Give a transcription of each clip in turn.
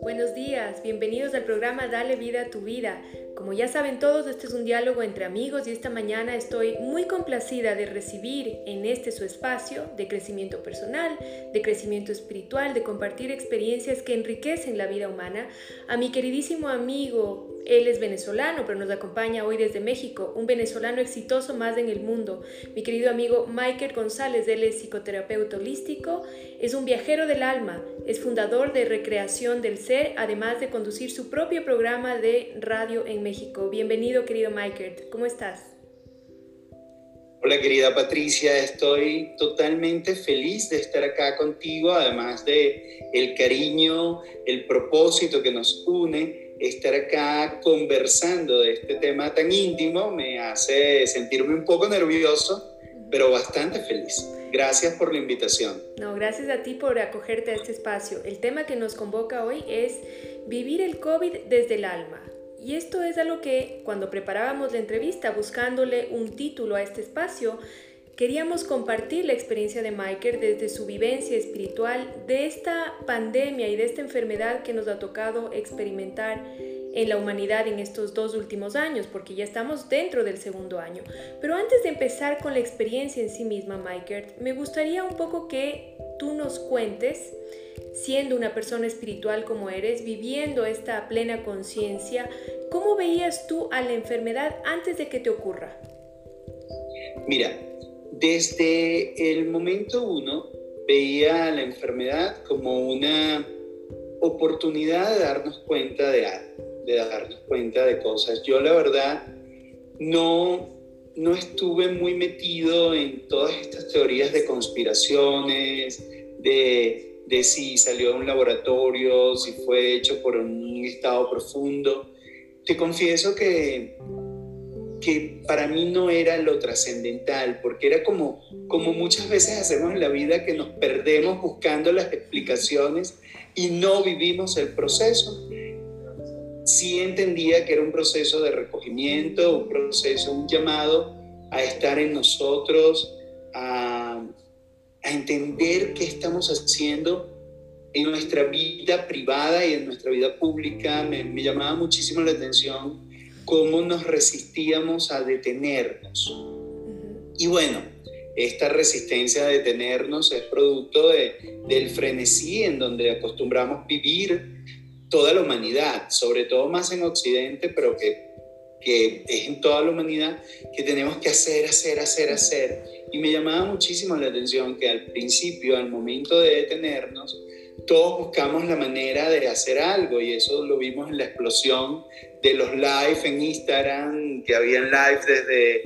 Buenos días, bienvenidos al programa Dale vida a tu vida. Como ya saben todos, este es un diálogo entre amigos y esta mañana estoy muy complacida de recibir en este su espacio de crecimiento personal, de crecimiento espiritual, de compartir experiencias que enriquecen la vida humana a mi queridísimo amigo, él es venezolano, pero nos acompaña hoy desde México, un venezolano exitoso más en el mundo. Mi querido amigo Michael González, él es psicoterapeuta holístico, es un viajero del alma, es fundador de Recreación del Ser, además de conducir su propio programa de radio en México. Bienvenido, querido Michael, ¿cómo estás? Hola querida Patricia, estoy totalmente feliz de estar acá contigo, además de el cariño, el propósito que nos une estar acá conversando de este tema tan íntimo me hace sentirme un poco nervioso, pero bastante feliz. Gracias por la invitación. No, gracias a ti por acogerte a este espacio. El tema que nos convoca hoy es vivir el COVID desde el alma. Y esto es algo que cuando preparábamos la entrevista buscándole un título a este espacio, Queríamos compartir la experiencia de Michael desde su vivencia espiritual de esta pandemia y de esta enfermedad que nos ha tocado experimentar en la humanidad en estos dos últimos años, porque ya estamos dentro del segundo año. Pero antes de empezar con la experiencia en sí misma, Michael, me gustaría un poco que tú nos cuentes, siendo una persona espiritual como eres, viviendo esta plena conciencia, ¿cómo veías tú a la enfermedad antes de que te ocurra? Mira, desde el momento uno veía la enfermedad como una oportunidad de darnos cuenta de algo, de darnos cuenta de cosas. Yo la verdad no, no estuve muy metido en todas estas teorías de conspiraciones, de, de si salió de un laboratorio, si fue hecho por un estado profundo. Te confieso que que para mí no era lo trascendental, porque era como, como muchas veces hacemos en la vida que nos perdemos buscando las explicaciones y no vivimos el proceso. Sí entendía que era un proceso de recogimiento, un proceso, un llamado a estar en nosotros, a, a entender qué estamos haciendo en nuestra vida privada y en nuestra vida pública. Me, me llamaba muchísimo la atención cómo nos resistíamos a detenernos. Y bueno, esta resistencia a detenernos es producto de, del frenesí en donde acostumbramos vivir toda la humanidad, sobre todo más en Occidente, pero que, que es en toda la humanidad, que tenemos que hacer, hacer, hacer, hacer. Y me llamaba muchísimo la atención que al principio, al momento de detenernos, todos buscamos la manera de hacer algo y eso lo vimos en la explosión de los live en Instagram, que habían live desde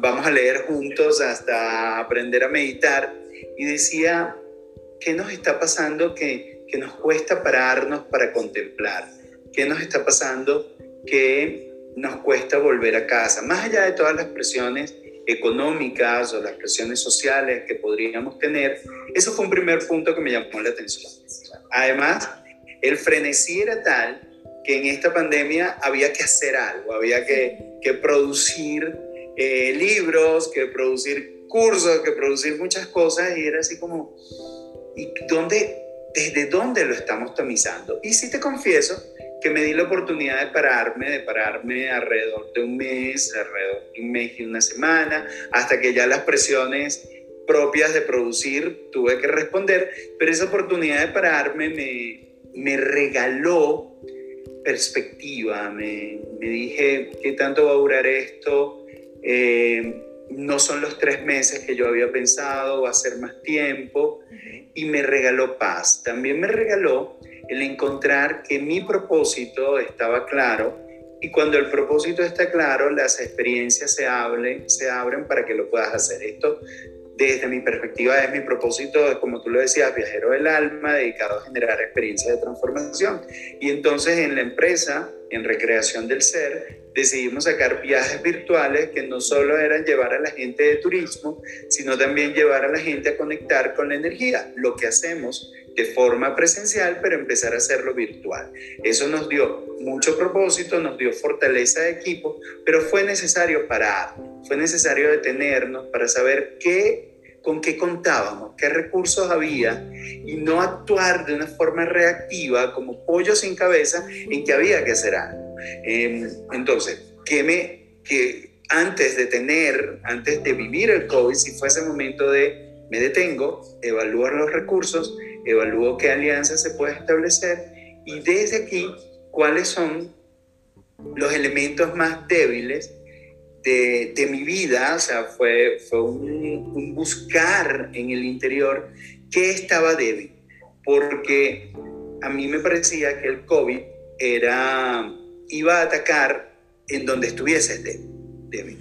vamos a leer juntos hasta aprender a meditar y decía, ¿qué nos está pasando que, que nos cuesta pararnos para contemplar? ¿Qué nos está pasando que nos cuesta volver a casa? Más allá de todas las presiones económicas o las presiones sociales que podríamos tener, eso fue un primer punto que me llamó la atención. Además, el frenesí era tal que en esta pandemia había que hacer algo, había que, que producir eh, libros, que producir cursos, que producir muchas cosas y era así como, ¿y dónde, desde dónde lo estamos tamizando? Y sí te confieso que me di la oportunidad de pararme, de pararme alrededor de un mes, alrededor de un mes y una semana, hasta que ya las presiones propias de producir tuve que responder, pero esa oportunidad de pararme me, me regaló perspectiva, me, me, dije, ¿qué tanto va a durar esto? Eh, no son los tres meses que yo había pensado, va a ser más tiempo, y me regaló paz. También me regaló el encontrar que mi propósito estaba claro y cuando el propósito está claro, las experiencias se abren, se abren para que lo puedas hacer. Esto, desde mi perspectiva, es mi propósito, es como tú lo decías, viajero del alma, dedicado a generar experiencias de transformación. Y entonces en la empresa, en Recreación del Ser, decidimos sacar viajes virtuales que no solo eran llevar a la gente de turismo, sino también llevar a la gente a conectar con la energía, lo que hacemos de forma presencial, pero empezar a hacerlo virtual. Eso nos dio mucho propósito, nos dio fortaleza de equipo, pero fue necesario parar, fue necesario detenernos para saber qué con qué contábamos, qué recursos había y no actuar de una forma reactiva como pollo sin cabeza en que había que hacer algo. Em, entonces, ¿qué me, que antes de tener, antes de vivir el COVID, si fue ese momento de me detengo, evalúo los recursos, evalúo qué alianza se puede establecer y desde aquí cuáles son los elementos más débiles de, mi vida, o sea, fue, fue un, un, buscar en el interior qué estaba débil, porque a mí me parecía que el COVID era, iba a atacar en donde estuviese débil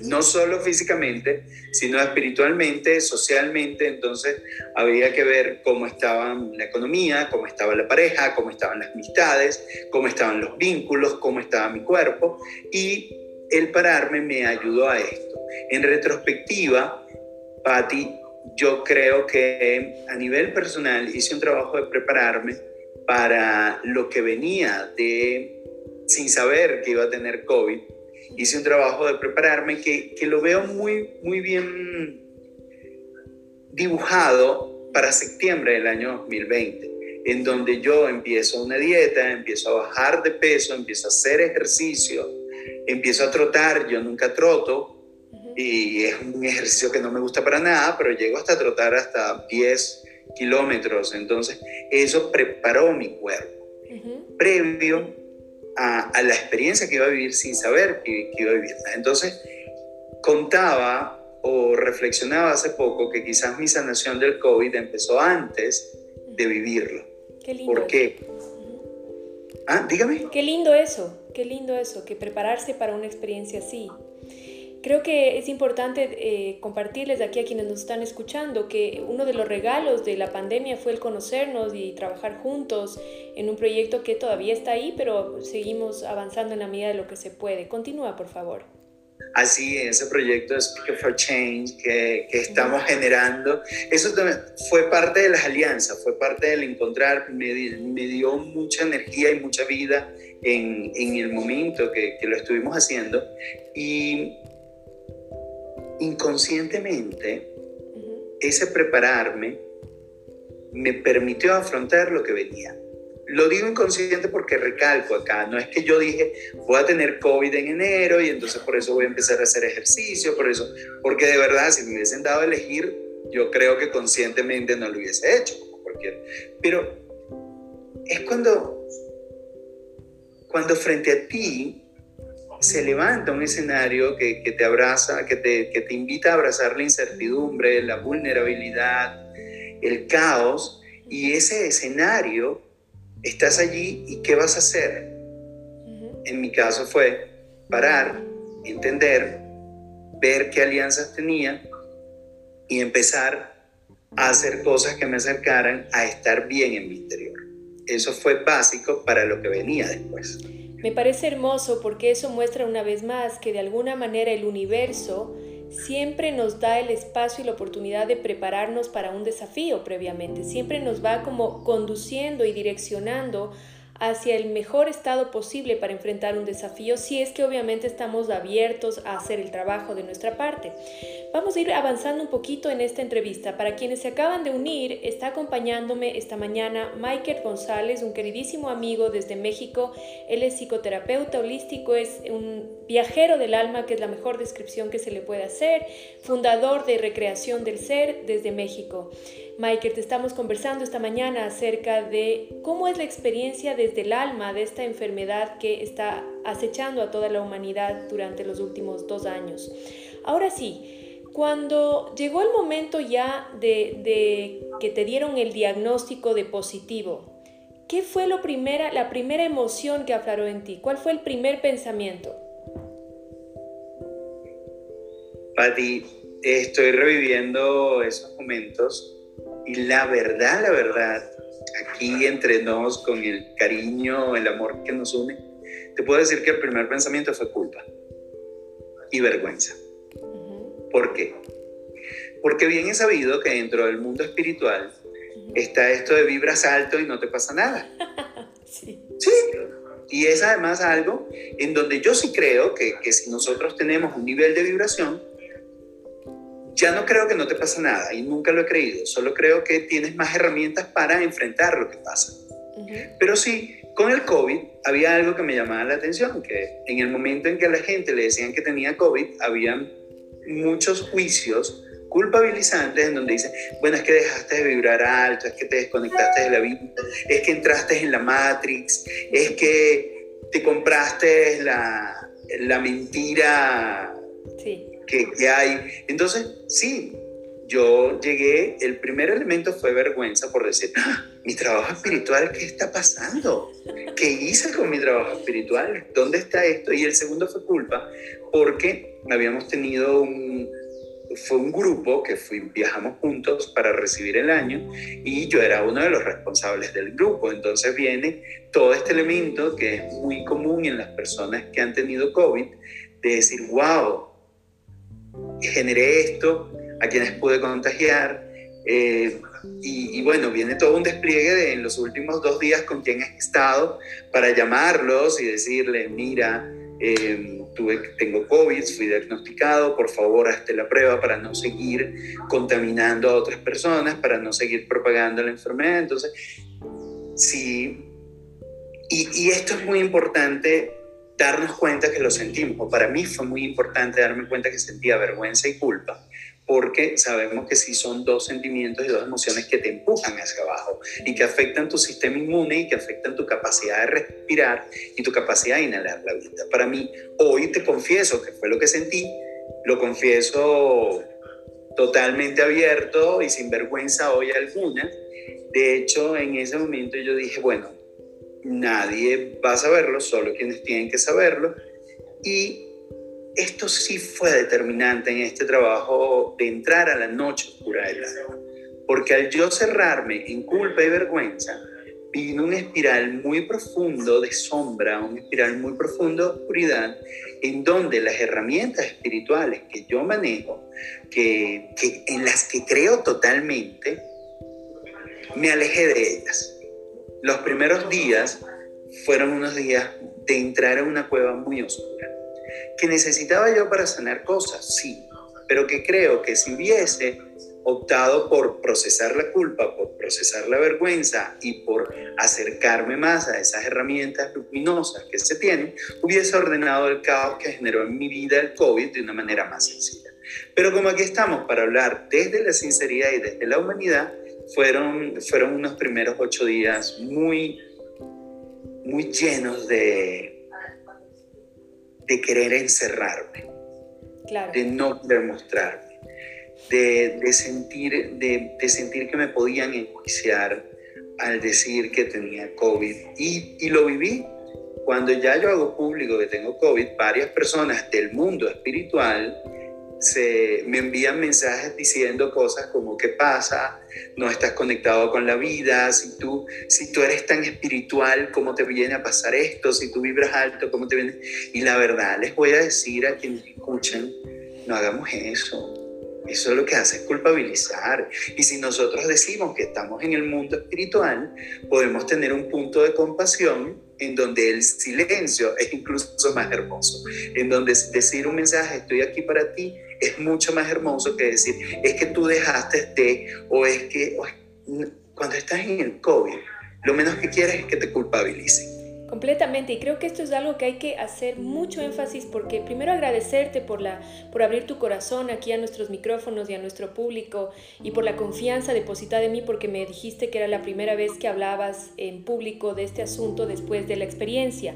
no solo físicamente, sino espiritualmente, socialmente. Entonces había que ver cómo estaba la economía, cómo estaba la pareja, cómo estaban las amistades, cómo estaban los vínculos, cómo estaba mi cuerpo. Y el pararme me ayudó a esto. En retrospectiva, Patti, yo creo que a nivel personal hice un trabajo de prepararme para lo que venía de sin saber que iba a tener COVID hice un trabajo de prepararme que, que lo veo muy, muy bien dibujado para septiembre del año 2020, en donde yo empiezo una dieta, empiezo a bajar de peso, empiezo a hacer ejercicio, empiezo a trotar, yo nunca troto, y es un ejercicio que no me gusta para nada, pero llego hasta trotar hasta 10 kilómetros, entonces eso preparó mi cuerpo. Previo a, la experiencia que iba a vivir sin saber que, iba a vivir. Entonces, contaba o reflexionaba hace poco que quizás mi sanación del COVID empezó antes de vivirlo. Qué lindo. ¿Por qué? Ah, dígame. Qué lindo eso, qué lindo eso, que prepararse para una experiencia así. Creo que es importante eh, compartirles aquí a quienes nos están escuchando que uno de los regalos de la pandemia fue el conocernos y trabajar juntos en un proyecto que todavía está ahí, pero seguimos avanzando en la medida de lo que se puede. Continúa, por favor. Así, ese proyecto de Speaker for Change que, que estamos generando, eso también fue parte de las alianzas, fue parte del encontrar, me, me dio mucha energía y mucha vida en, en el momento que, que, lo estuvimos haciendo. Y inconscientemente, ese prepararme me permitió afrontar lo que venía. Lo digo inconsciente porque recalco acá, no es que yo dije voy a tener COVID en enero y entonces por eso voy a empezar a hacer ejercicio, por eso, porque de verdad si me hubiesen dado a elegir, yo creo que conscientemente no lo hubiese hecho, como cualquier. Pero es cuando, cuando frente a ti se levanta un escenario que, te abraza, que te, que te invita a abrazar la incertidumbre, la vulnerabilidad, el caos, y ese escenario, estás allí y ¿qué vas a hacer? En mi caso fue parar, entender, ver qué alianzas tenía y empezar a hacer cosas que me acercaran a estar bien en mi interior. Eso fue básico para lo que venía después. Me parece hermoso porque eso muestra una vez más que de alguna manera el universo siempre nos da el espacio y la oportunidad de prepararnos para un desafío previamente, siempre nos va como conduciendo y direccionando hacia el mejor estado posible para enfrentar un desafío si es que obviamente estamos abiertos a hacer el trabajo de nuestra parte. Vamos a ir avanzando un poquito en esta entrevista. Para quienes se acaban de unir, está acompañándome esta mañana Michael González, un queridísimo amigo desde México. Él es psicoterapeuta holístico, es un viajero del alma, que es la mejor descripción que se le puede hacer, fundador de Recreación del Ser desde México. Michael, te estamos conversando esta mañana acerca de cómo es la experiencia desde el alma de esta enfermedad que está acechando a toda la humanidad durante los últimos dos años. Ahora sí, cuando llegó el momento ya de, que te dieron el diagnóstico de positivo, ¿qué fue lo primera, la primera emoción que afloró en ti? ¿Cuál fue el primer pensamiento? Pati, estoy reviviendo esos momentos y la verdad, la verdad, aquí entre nos, con el cariño, el amor que nos une, te puedo decir que el primer pensamiento fue culpa y vergüenza. ¿Por qué? Porque bien he sabido que dentro del mundo espiritual está esto de vibras alto y no te pasa nada. sí. Sí. Y es además algo en donde yo sí creo que, que si nosotros tenemos un nivel de vibración, ya no creo que no te pasa nada y nunca lo he creído, solo creo que tienes más herramientas para enfrentar lo que pasa. Pero sí, con el COVID había algo que me llamaba la atención, que en el momento en que a la gente le decían que tenía COVID, habían muchos juicios culpabilizantes en donde dicen, bueno, es que dejaste de vibrar alto, es que te desconectaste de la vida, es que entraste en la Matrix, es que te compraste la, la mentira que, que hay. Entonces, sí, yo llegué, el primer elemento fue vergüenza por decir, ¡Ah! mi trabajo espiritual, ¿qué está pasando? ¿Qué hice con mi trabajo espiritual? ¿Dónde está esto? Y el segundo fue culpa porque habíamos tenido un, fue un grupo que fui, viajamos juntos para recibir el año y yo era uno de los responsables del grupo. Entonces viene todo este elemento que es muy común en las personas que han tenido COVID, de decir, wow, generé esto, a quienes pude contagiar. Eh, y, bueno, viene todo un despliegue de en los últimos dos días con quien he estado para llamarlos y decirles, mira, eh, tuve, tengo COVID, fui diagnosticado, por favor hazte la prueba para no seguir contaminando a otras personas, para no seguir propagando la enfermedad. Entonces, sí, y esto es muy importante darnos cuenta que lo sentimos, o para mí fue muy importante darme cuenta que sentía vergüenza y culpa, porque sabemos que sí son dos sentimientos y dos emociones que te empujan hacia abajo y que afectan tu sistema inmune y que afectan tu capacidad de respirar y tu capacidad de inhalar la vida. Para mí, hoy te confieso que fue lo que sentí, lo confieso totalmente abierto y sin vergüenza hoy alguna. De hecho, en ese momento yo dije, bueno, nadie va a saberlo, solo quienes tienen que saberlo. Y esto sí fue determinante en este trabajo de entrar a la noche oscura del alma, porque al yo cerrarme en culpa y vergüenza, vino una espiral muy profundo de sombra, una espiral muy profundo de oscuridad, en donde las herramientas espirituales que yo manejo, que en las que creo totalmente, me alejé de ellas. Los primeros días fueron unos días de entrar en una cueva muy oscura que necesitaba yo para sanar cosas, sí, pero que creo que si hubiese optado por procesar la culpa, por procesar la vergüenza y por acercarme más a esas herramientas luminosas que se tienen, hubiese ordenado el caos que generó en mi vida el COVID de una manera más sencilla. Pero como aquí estamos para hablar desde la sinceridad y desde la humanidad, fueron, fueron unos primeros ocho días muy, muy llenos de, de querer encerrarme, de no querer mostrarme, de, sentir, de, sentir que me podían enjuiciar al decir que tenía COVID. Y, y lo viví. Cuando ya yo hago público que tengo COVID, varias personas del mundo espiritual se, me envían mensajes diciendo cosas como qué pasa, no estás conectado con la vida, si tú, si tú eres tan espiritual, ¿cómo te viene a pasar esto? Si tú vibras alto, ¿cómo te viene? Y la verdad, les voy a decir a quienes escuchan, no hagamos eso. Eso lo que hace es culpabilizar. Y si nosotros decimos que estamos en el mundo espiritual, podemos tener un punto de compasión en donde el silencio es incluso más hermoso, en donde decir un mensaje, estoy aquí para ti, es mucho más hermoso que decir, es que tú dejaste de, o es que cuando estás en el COVID, lo menos que quieres es que te culpabilicen. Completamente, y creo que esto es algo que hay que hacer mucho énfasis porque primero agradecerte por, la, por abrir tu corazón aquí a nuestros micrófonos y a nuestro público y por la confianza depositada en mí porque me dijiste que era la primera vez que hablabas en público de este asunto después de la experiencia.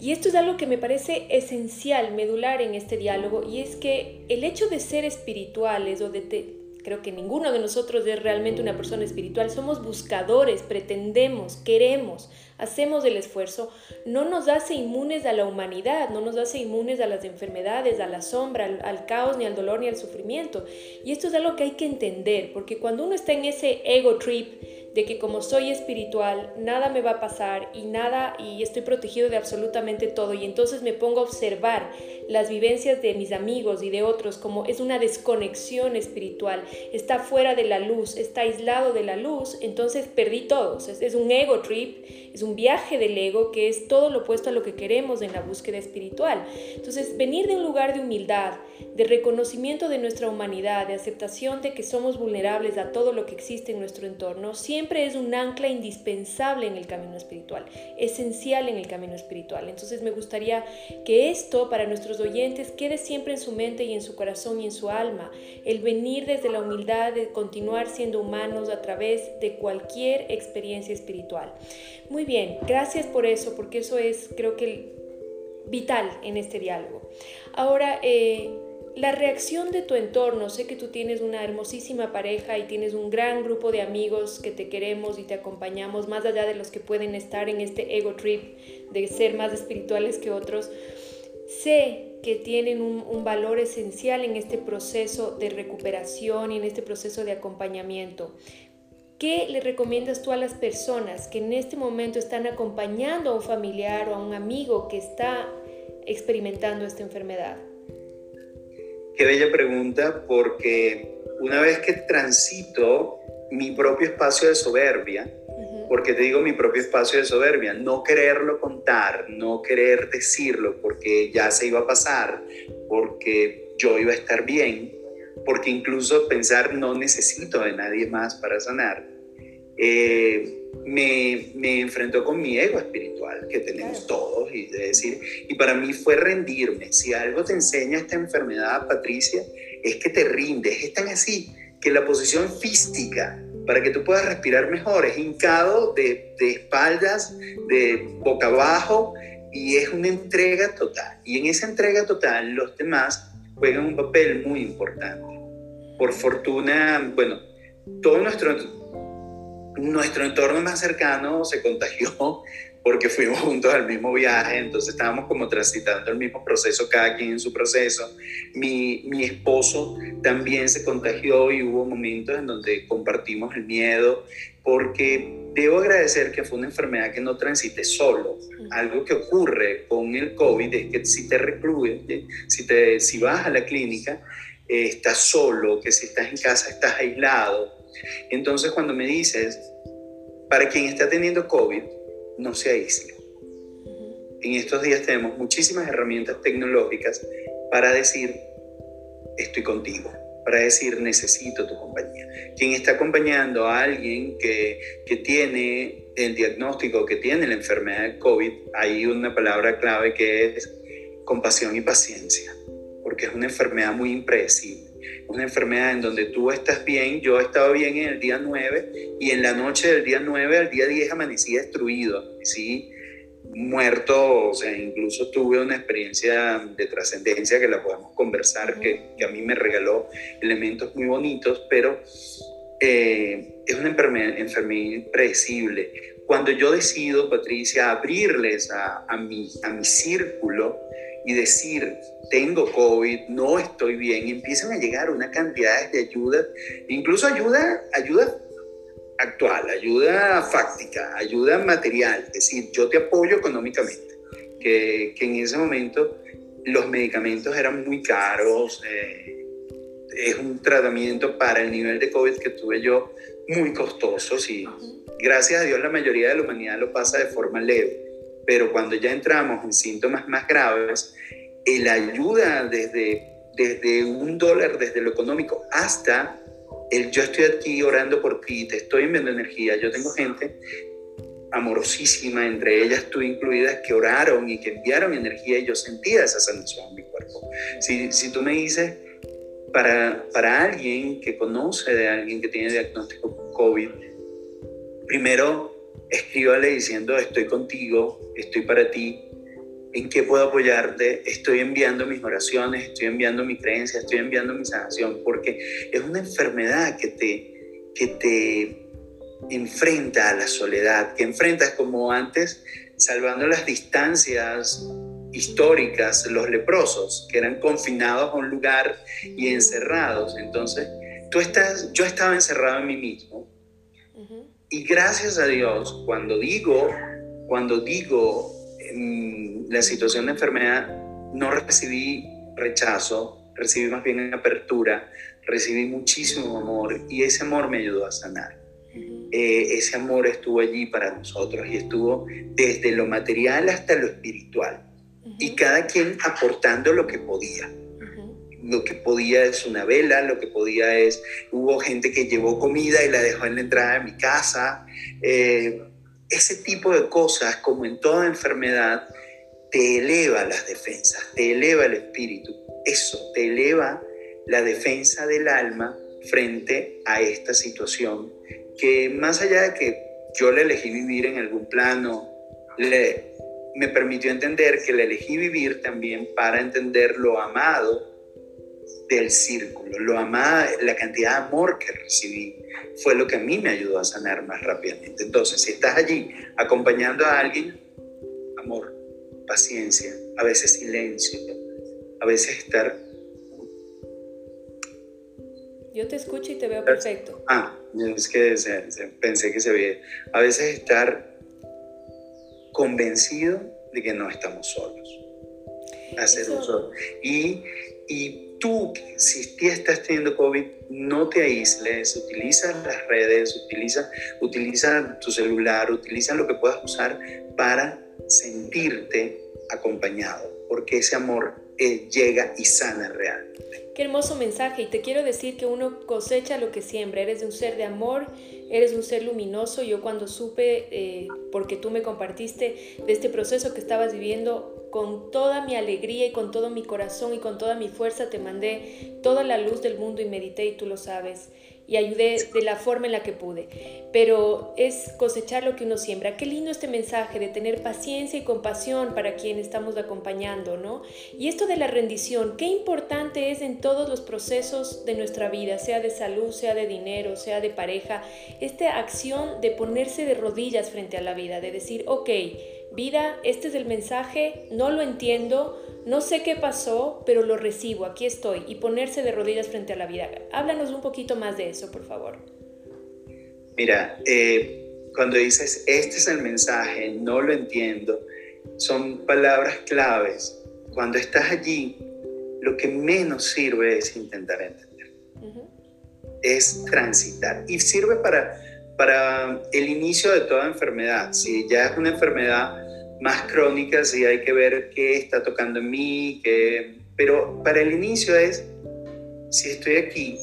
Y esto es algo que me parece esencial, medular en este diálogo, y es que el hecho de ser espirituales o de... creo que ninguno de nosotros es realmente una persona espiritual, somos buscadores, pretendemos, queremos, hacemos el esfuerzo, no nos hace inmunes a la humanidad, no nos hace inmunes a las enfermedades, a la sombra, al, al, caos, ni al dolor, ni al sufrimiento. Y esto es algo que hay que entender, porque cuando uno está en ese ego trip, de que como soy espiritual, nada me va a pasar y nada, y estoy protegido de absolutamente todo. Y entonces me pongo a observar las vivencias de mis amigos y de otros como es una desconexión espiritual, está fuera de la luz, está aislado de la luz, entonces perdí todo. Es, un ego trip, es un viaje del ego que es todo lo opuesto a lo que queremos en la búsqueda espiritual. Entonces, venir de un lugar de humildad, de reconocimiento de nuestra humanidad, de aceptación de que somos vulnerables a todo lo que existe en nuestro entorno, siempre es un ancla indispensable en el camino espiritual, esencial en el camino espiritual. Entonces, me gustaría que esto para nuestros oyentes quede siempre en su mente y en su corazón y en su alma, el venir desde la humildad de continuar siendo humanos a través de cualquier experiencia espiritual. Muy bien, gracias por eso, porque eso es creo que vital en este diálogo. Ahora, eh, la reacción de tu entorno, sé que tú tienes una hermosísima pareja y tienes un gran grupo de amigos que te queremos y te acompañamos, más allá de los que pueden estar en este ego trip de ser más espirituales que otros. Sé que tienen un, valor esencial en este proceso de recuperación y en este proceso de acompañamiento. ¿Qué le recomiendas tú a las personas que en este momento están acompañando a un familiar o a un amigo que está experimentando esta enfermedad? Qué bella pregunta, porque una vez que transito mi propio espacio de soberbia, porque te digo mi propio espacio de soberbia, no quererlo contar, no querer decirlo porque ya se iba a pasar, porque yo iba a estar bien, porque incluso pensar no necesito de nadie más para sanar, eh, me, me, enfrentó con mi ego espiritual que tenemos todos y de decir, y para mí fue rendirme. Si algo te enseña esta enfermedad, Patricia, es que te rindes. Es tan así que la posición física para que tú puedas respirar mejor. Es hincado de, de espaldas, de boca abajo, y es una entrega total. Y en esa entrega total los demás juegan un papel muy importante. Por fortuna, bueno, todo nuestro, nuestro entorno más cercano se contagió porque fuimos juntos al mismo viaje, entonces estábamos como transitando el mismo proceso, cada quien en su proceso. Mi, mi esposo también se contagió y hubo momentos en donde compartimos el miedo, porque debo agradecer que fue una enfermedad que no transité solo. Algo que ocurre con el COVID es que si te recluye, si, te, si vas a la clínica, eh, estás solo, que si estás en casa estás aislado. Entonces cuando me dices, para quien está teniendo COVID, no se aísle. En estos días tenemos muchísimas herramientas tecnológicas para decir, estoy contigo, para decir, necesito tu compañía. Quien está acompañando a alguien que, que tiene el diagnóstico, que tiene la enfermedad de COVID, hay una palabra clave que es compasión y paciencia, porque es una enfermedad muy impredecible una enfermedad en donde tú estás bien, yo he estado bien en el día 9 y en la noche del día 9 al día 10 amanecí destruido, sí, muerto, o sea, incluso tuve una experiencia de trascendencia que la podemos conversar, que, que, a mí me regaló elementos muy bonitos, pero eh, es una enfermedad, enfermedad impredecible. Cuando yo decido, Patricia, abrirles a, a, mi, a mi círculo, y decir, tengo COVID, no estoy bien, empiezan a llegar una cantidad de ayuda, incluso ayuda, ayuda actual, ayuda fáctica, ayuda material, es decir, yo te apoyo económicamente, que, que en ese momento los medicamentos eran muy caros, eh, es un tratamiento para el nivel de COVID que tuve yo muy costoso, y gracias a Dios la mayoría de la humanidad lo pasa de forma leve pero cuando ya entramos en síntomas más graves, el ayuda desde, desde un dólar, desde lo económico, hasta el yo estoy aquí orando por ti, te estoy enviando energía. Yo tengo gente amorosísima, entre ellas tú incluidas, que oraron y que enviaron energía y yo sentía esa sanación en mi cuerpo. Si, si tú me dices, para, para alguien que conoce de alguien que tiene diagnóstico COVID, primero escríbale diciendo estoy contigo, estoy para ti, en qué puedo apoyarte, estoy enviando mis oraciones, estoy enviando mi creencia, estoy enviando mi sanación, porque es una enfermedad que te, que te enfrenta a la soledad, que enfrentas como antes, salvando las distancias históricas, los leprosos, que eran confinados a un lugar y encerrados. Entonces, tú estás, yo estaba encerrado en mí mismo Y gracias a Dios, cuando digo, cuando digo en la situación de enfermedad, no recibí rechazo, recibí más bien apertura, recibí muchísimo amor y ese amor me ayudó a sanar. Eh, ese amor estuvo allí para nosotros y estuvo desde lo material hasta lo espiritual. Y cada quien aportando lo que podía. Lo que podía es una vela, lo que podía es, hubo gente que llevó comida y la dejó en la entrada de mi casa. Eh, ese tipo de cosas, como en toda enfermedad, te eleva las defensas, te eleva el espíritu. Eso te eleva la defensa del alma frente a esta situación que más allá de que yo le elegí vivir en algún plano, le, me permitió entender que le elegí vivir también para entender lo amado del círculo, lo amada, la cantidad de amor que recibí fue lo que a mí me ayudó a sanar más rápidamente. Entonces, si estás allí acompañando a alguien, amor, paciencia, a veces silencio, a veces estar yo te escucho y te veo perfecto. Ah, es que pensé que se veía. A veces estar convencido de que no estamos solos. Hacer uso. Y, y tú, si estás teniendo COVID, no te aísles, utiliza las redes, utiliza, utiliza tu celular, utiliza lo que puedas usar para sentirte acompañado, porque ese amor eh, llega y sana realmente. Qué hermoso mensaje y te quiero decir que uno cosecha lo que siembra. Eres un ser de amor, eres un ser luminoso. Yo cuando supe, eh, porque tú me compartiste de este proceso que estabas viviendo, con toda mi alegría y con todo mi corazón y con toda mi fuerza te mandé toda la luz del mundo y medité y tú lo sabes y ayudé de la forma en la que pude. Pero es cosechar lo que uno siembra. Qué lindo este mensaje de tener paciencia y compasión para quien estamos acompañando, ¿no? Y esto de la rendición, qué importante es en todos los procesos de nuestra vida, sea de salud, sea de dinero, sea de pareja, esta acción de ponerse de rodillas frente a la vida, de decir, ok, vida, este es el mensaje, no lo entiendo, no sé qué pasó, pero lo recibo, aquí estoy, y ponerse de rodillas frente a la vida. Háblanos un poquito más de eso, por favor. Mira, eh, cuando dices, este es el mensaje, no lo entiendo, son palabras claves. Cuando estás allí, lo que menos sirve es intentar entender. Es transitar. Y sirve para, para el inicio de toda enfermedad. Si ya es una enfermedad más crónicas y hay que ver qué está tocando en mí, qué... pero para el inicio es, si estoy aquí,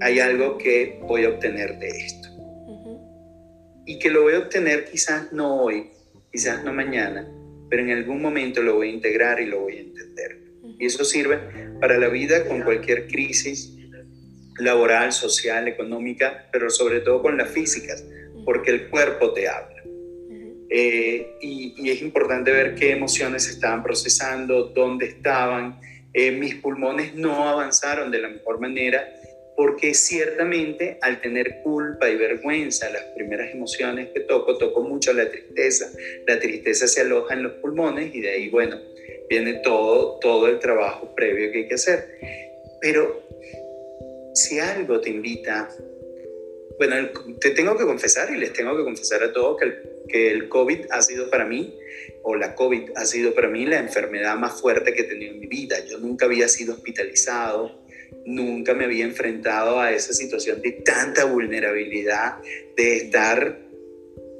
hay algo que voy a obtener de esto. Y que lo voy a obtener quizás no hoy, quizás no mañana, pero en algún momento lo voy a integrar y lo voy a entender. Y eso sirve para la vida con cualquier crisis laboral, social, económica, pero sobre todo con las físicas, porque el cuerpo te habla. Eh, y, es importante ver qué emociones estaban procesando, dónde estaban. Eh, mis pulmones no avanzaron de la mejor manera porque ciertamente al tener culpa y vergüenza, las primeras emociones que toco, toco mucho la tristeza. La tristeza se aloja en los pulmones y de ahí, bueno, viene todo, todo el trabajo previo que hay que hacer. Pero si algo te invita, bueno, te tengo que confesar y les tengo que confesar a todos que el que el COVID ha sido para mí, o la COVID ha sido para mí la enfermedad más fuerte que he tenido en mi vida. Yo nunca había sido hospitalizado, nunca me había enfrentado a esa situación de tanta vulnerabilidad, de estar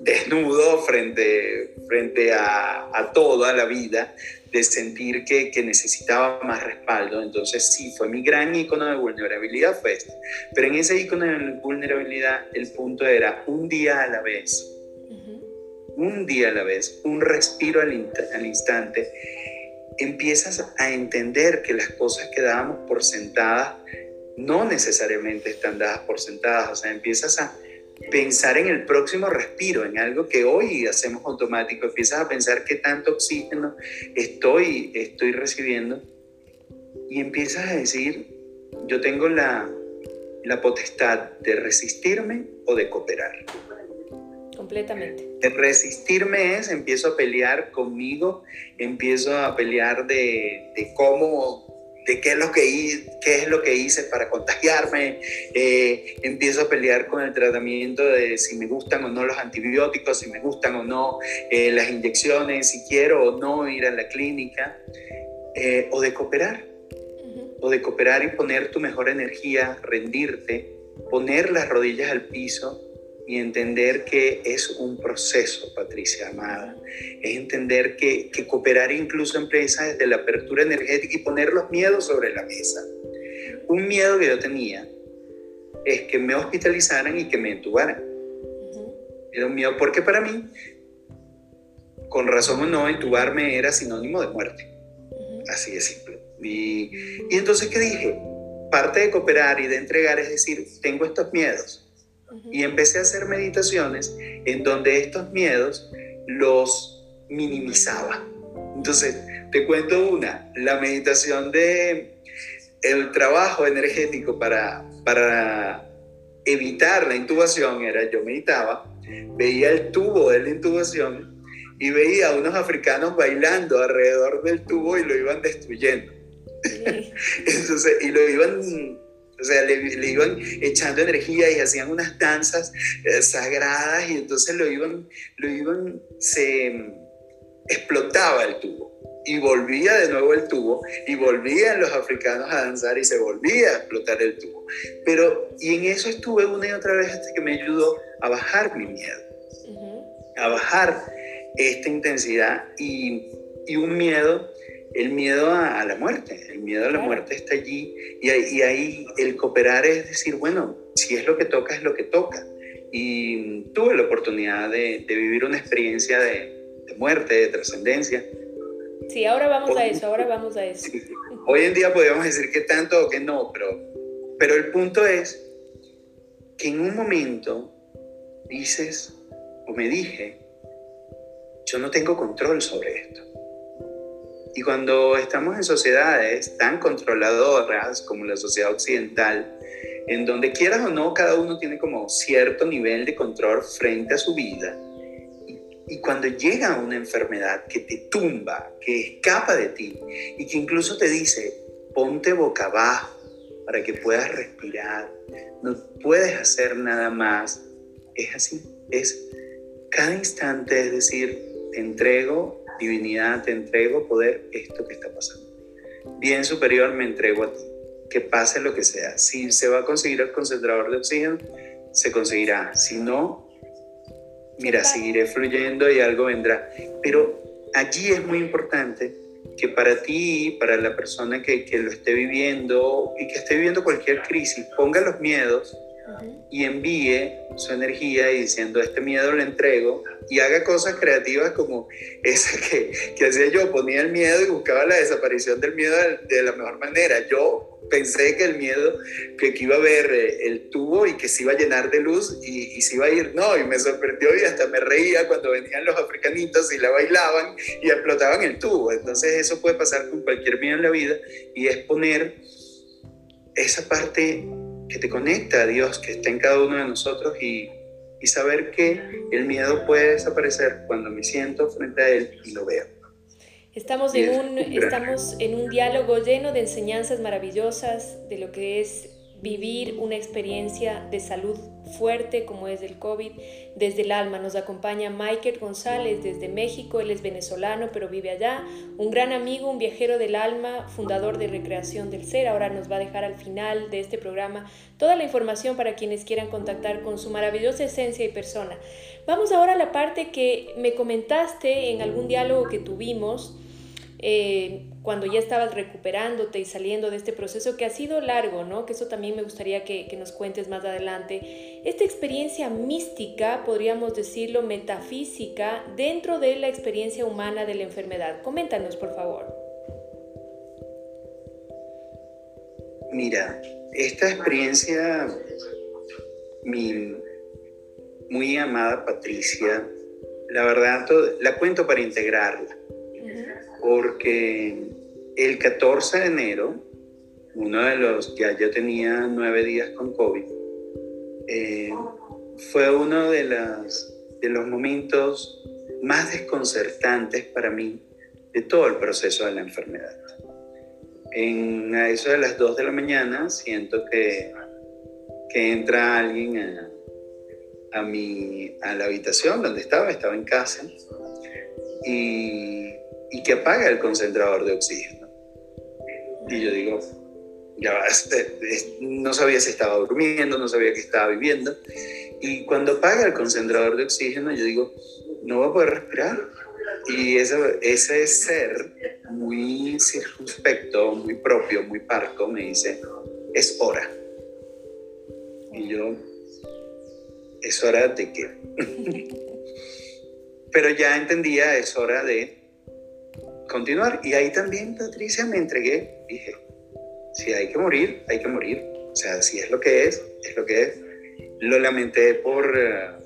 desnudo frente, frente a, a toda la vida, de sentir que, que, necesitaba más respaldo. Entonces sí, fue mi gran icono de vulnerabilidad, fue este. Pero en ese icono de vulnerabilidad el punto era un día a la vez un día a la vez, un respiro al, instante, empiezas a entender que las cosas que dábamos por sentadas no necesariamente están dadas por sentadas, o sea, empiezas a pensar en el próximo respiro, en algo que hoy hacemos automático, empiezas a pensar qué tanto oxígeno estoy, estoy recibiendo y empiezas a decir, yo tengo la, la potestad de resistirme o de cooperar. Completamente. Resistirme es, empiezo a pelear conmigo, empiezo a pelear de, cómo de qué es lo que, qué es lo que hice para contagiarme, eh, empiezo a pelear con el tratamiento de si me gustan o no los antibióticos, si me gustan o no eh, las inyecciones, si quiero o no ir a la clínica, eh, o de cooperar, o de cooperar y poner tu mejor energía, rendirte, poner las rodillas al piso y entender que es un proceso, Patricia Amada. Es entender que, que cooperar incluso empieza desde la apertura energética y poner los miedos sobre la mesa. Un miedo que yo tenía es que me hospitalizaran y que me entubaran. Era un miedo porque para mí, con razón o no, entubarme era sinónimo de muerte. Así de simple. Y, y entonces, ¿qué dije? Parte de cooperar y de entregar es decir, tengo estos miedos y empecé a hacer meditaciones en donde estos miedos los minimizaba. Entonces, te cuento una, la meditación de el trabajo energético para, para evitar la intubación era yo meditaba, veía el tubo de la intubación y veía a unos africanos bailando alrededor del tubo y lo iban destruyendo. Entonces, y lo iban o sea, le, iban echando energía y hacían unas danzas eh, sagradas y entonces lo iban, lo iban, se explotaba el tubo. Y volvía de nuevo el tubo y volvían los africanos a danzar y se volvía a explotar el tubo. Pero, y en eso estuve una y otra vez hasta que me ayudó a bajar mi miedo, a bajar esta intensidad y, y un miedo el miedo a, la muerte, el miedo a la muerte está allí y, ahí el cooperar es decir, bueno, si es lo que toca, es lo que toca. Y tuve la oportunidad de, vivir una experiencia de, muerte, de trascendencia. Sí, ahora vamos a eso, ahora vamos a eso. Hoy en día podemos decir que tanto o que no, pero, pero el punto es que en un momento dices o me dije, yo no tengo control sobre esto. Y cuando estamos en sociedades tan controladoras como la sociedad occidental, en donde quieras o no, cada uno tiene como cierto nivel de control frente a su vida, y, cuando llega una enfermedad que te tumba, que escapa de ti y que incluso te dice, ponte boca abajo para que puedas respirar, no puedes hacer nada más, es así, es cada instante, es decir, te entrego divinidad, te entrego poder, esto que está pasando. Bien superior, me entrego a ti. Que pase lo que sea. Si se va a conseguir el concentrador de oxígeno, se conseguirá. Si no, mira, seguiré fluyendo y algo vendrá. Pero allí es muy importante que para ti, para la persona que, que lo esté viviendo y que esté viviendo cualquier crisis, ponga los miedos y envíe su energía y diciendo, este miedo lo entrego y haga cosas creativas como esa que, que hacía yo, ponía el miedo y buscaba la desaparición del miedo de, la mejor manera. Yo pensé que el miedo, que, iba a ver eh, el tubo y que se iba a llenar de luz y, y, se iba a ir, no, y me sorprendió y hasta me reía cuando venían los africanitos y la bailaban y explotaban el tubo. Entonces eso puede pasar con cualquier miedo en la vida y es poner esa parte que te conecta a Dios que está en cada uno de nosotros y, y saber que el miedo puede desaparecer cuando me siento frente a Él y lo veo. Estamos en, un, estamos en un diálogo lleno de enseñanzas maravillosas de lo que es vivir una experiencia de salud fuerte como es el COVID desde el alma. Nos acompaña Michael González desde México, él es venezolano pero vive allá, un gran amigo, un viajero del alma, fundador de Recreación del Ser. Ahora nos va a dejar al final de este programa toda la información para quienes quieran contactar con su maravillosa esencia y persona. Vamos ahora a la parte que me comentaste en algún diálogo que tuvimos eh, cuando ya estabas recuperándote y saliendo de este proceso que ha sido largo, ¿no? Que eso también me gustaría que, nos cuentes más adelante. Esta experiencia mística, podríamos decirlo, metafísica, dentro de la experiencia humana de la enfermedad. Coméntanos, por favor. Mira, esta experiencia, mi muy amada Patricia, la verdad la cuento para integrarla porque el 14 de enero, uno de los, ya yo tenía nueve días con COVID, eh, fue uno de, de los momentos más desconcertantes para mí de todo el proceso de la enfermedad. En, a eso de las 2 de la mañana siento que, que entra alguien a, a, mi, a la habitación donde estaba, estaba en casa, y, y que apaga el concentrador de oxígeno. Y yo digo, ya este, no sabía si estaba durmiendo, no sabía que estaba viviendo. Y cuando apaga el concentrador de oxígeno, yo digo, no voy a poder respirar. Y ese, ese ser muy circunspecto, muy propio, muy parco, me dice, es hora. Y yo, es hora de qué. Pero ya entendía, es hora de continuar. Y ahí también, Patricia, me entregué. Dije, si hay que morir, hay que morir. O sea, si es lo que es, es lo que es. Lo lamenté por... Eh,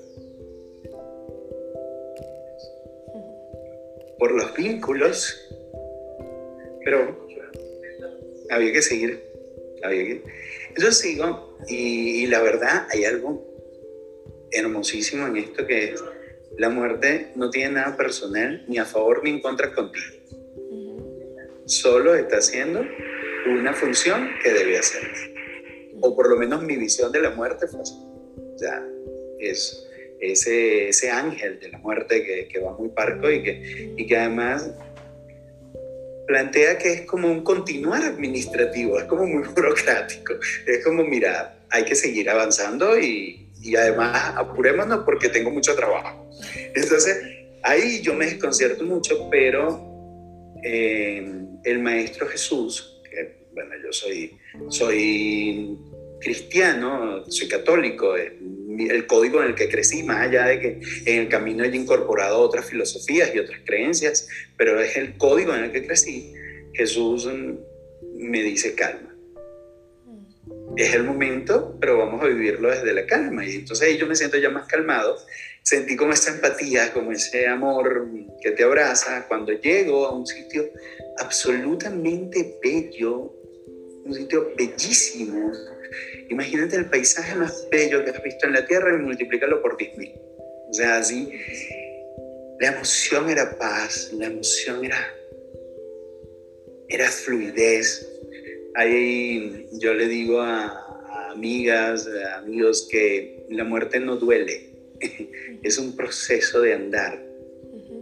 por los vínculos, pero había que seguir. Había que... Yo sigo y, la verdad hay algo hermosísimo en esto que es la muerte no tiene nada personal ni a favor ni en contra contigo. Solo está haciendo una función que debe hacer. O por lo menos mi visión de la muerte fue así. O es ese, ese ángel de la muerte que, que va muy parco y que, y que además plantea que es como un continuar administrativo, es como muy burocrático, es como, mira, hay que seguir avanzando y, y además apurémonos porque tengo mucho trabajo. Entonces, ahí yo me desconcierto mucho, pero eh, el Maestro Jesús, que bueno, yo soy, soy cristiano, soy católico, el código en el que crecí, más allá de que en el camino haya incorporado otras filosofías y otras creencias, pero es el código en el que crecí, Jesús me dice calma es el momento, pero vamos a vivirlo desde la calma. Y entonces ahí yo me siento ya más calmado, sentí como esa empatía, como ese amor que te abraza cuando llego a un sitio absolutamente bello, un sitio bellísimo. Imagínate el paisaje más bello que has visto en la Tierra y multiplícalo por 10.000. O sea, así, la emoción era paz, la emoción era, era fluidez, Ahí yo le digo a, amigas, a amigos que la muerte no duele, es un proceso de andar,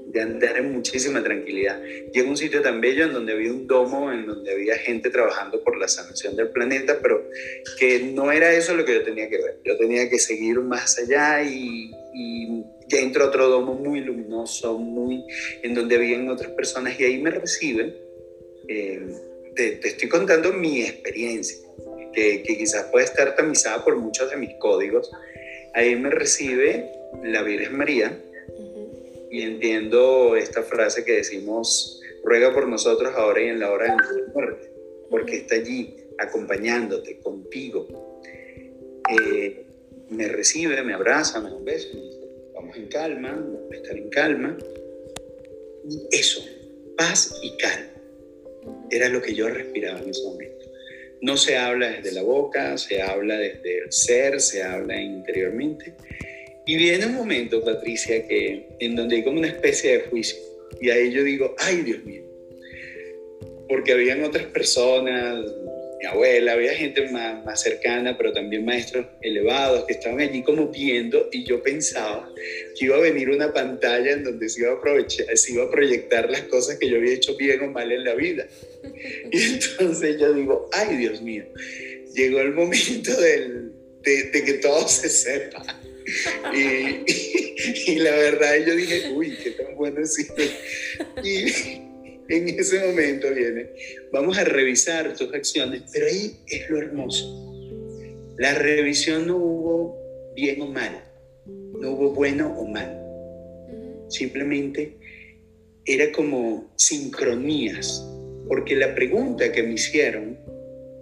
de andar en muchísima tranquilidad. Llego a un sitio tan bello en donde había un domo, en donde había gente trabajando por la sanación del planeta, pero que no era eso lo que yo tenía que ver. Yo tenía que seguir más allá y, y ya entró otro domo muy luminoso, muy, en donde habían otras personas y ahí me reciben. Eh, te, estoy contando mi experiencia, que, quizás puede estar tamizada por muchos de mis códigos. Ahí me recibe la Virgen María y entiendo esta frase que decimos, ruega por nosotros ahora y en la hora de nuestra muerte, porque está allí acompañándote, contigo. Eh, me recibe, me abraza, me da un beso, me dice, vamos en calma, vamos a estar en calma. Y eso, paz y calma. Era lo que yo respiraba en ese momento. No se habla desde la boca, se habla desde el ser, se habla interiormente. Y viene un momento, Patricia, que, en donde hay como una especie de juicio. Y ahí yo digo, ay Dios mío. Porque habían otras personas, mi abuela, había gente más, más, cercana, pero también maestros elevados que estaban allí como viendo y yo pensaba que iba a venir una pantalla en donde se iba a, aprovechar, se iba a proyectar las cosas que yo había hecho bien o mal en la vida. Y entonces yo digo, ay Dios mío, llegó el momento del, de, de, que todo se sepa. Y, y, y, la verdad yo dije, uy, qué tan bueno es. Y, en ese momento viene, vamos a revisar tus acciones, pero ahí es lo hermoso. La revisión no hubo bien o mal, no hubo bueno o mal. Simplemente era como sincronías, porque la pregunta que me hicieron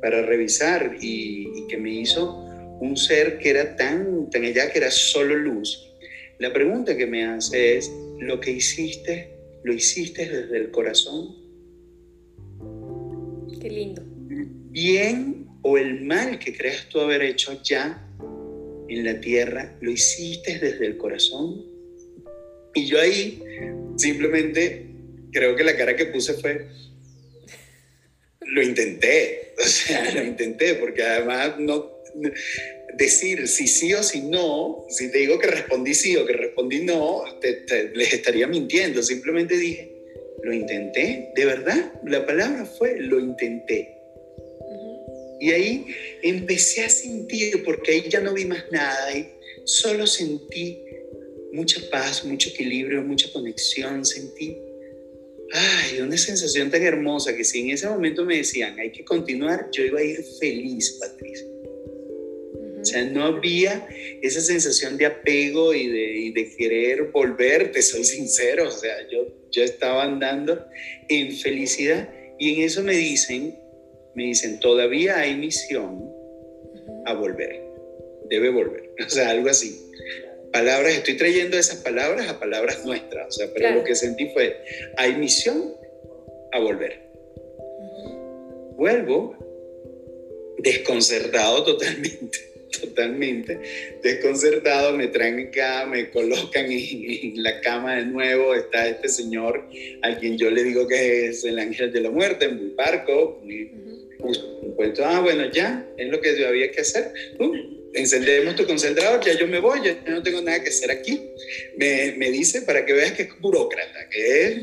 para revisar y, que me hizo un ser que era tan, tan allá que era solo luz, la pregunta que me hace es, ¿lo que hiciste ¿Lo hiciste desde el corazón? Qué lindo. Bien o el mal que creas tú haber hecho ya en la tierra, ¿lo hiciste desde el corazón? Y yo ahí simplemente creo que la cara que puse fue, lo intenté, o sea, lo intenté, porque además no decir si sí o si no, si te digo que respondí sí o que respondí no, les estaría mintiendo. Simplemente dije, lo intenté, de verdad, la palabra fue, lo intenté. Y ahí empecé a sentir, porque ahí ya no vi más nada, y solo sentí mucha paz, mucho equilibrio, mucha conexión, sentí, ay, una sensación tan hermosa que si en ese momento me decían, hay que continuar, yo iba a ir feliz, Patricia. O sea, no había esa sensación de apego y de, y de, querer volver, te soy sincero, o sea, yo, yo estaba andando en felicidad y en eso me dicen, me dicen, todavía hay misión a volver, debe volver, o sea, algo así. Palabras, estoy trayendo esas palabras a palabras nuestras, o sea, pero lo que sentí fue, hay misión a volver. Vuelvo desconcertado totalmente totalmente desconcertado, me traen acá, me colocan en, la cama de nuevo, está este señor al quien yo le digo que es el ángel de la muerte, muy parco, muy, ah, bueno, ya, es lo que yo había que hacer. encendemos tu concentrador, ya yo me voy, ya no tengo nada que hacer aquí. Me, me dice para que veas que es burócrata, que es,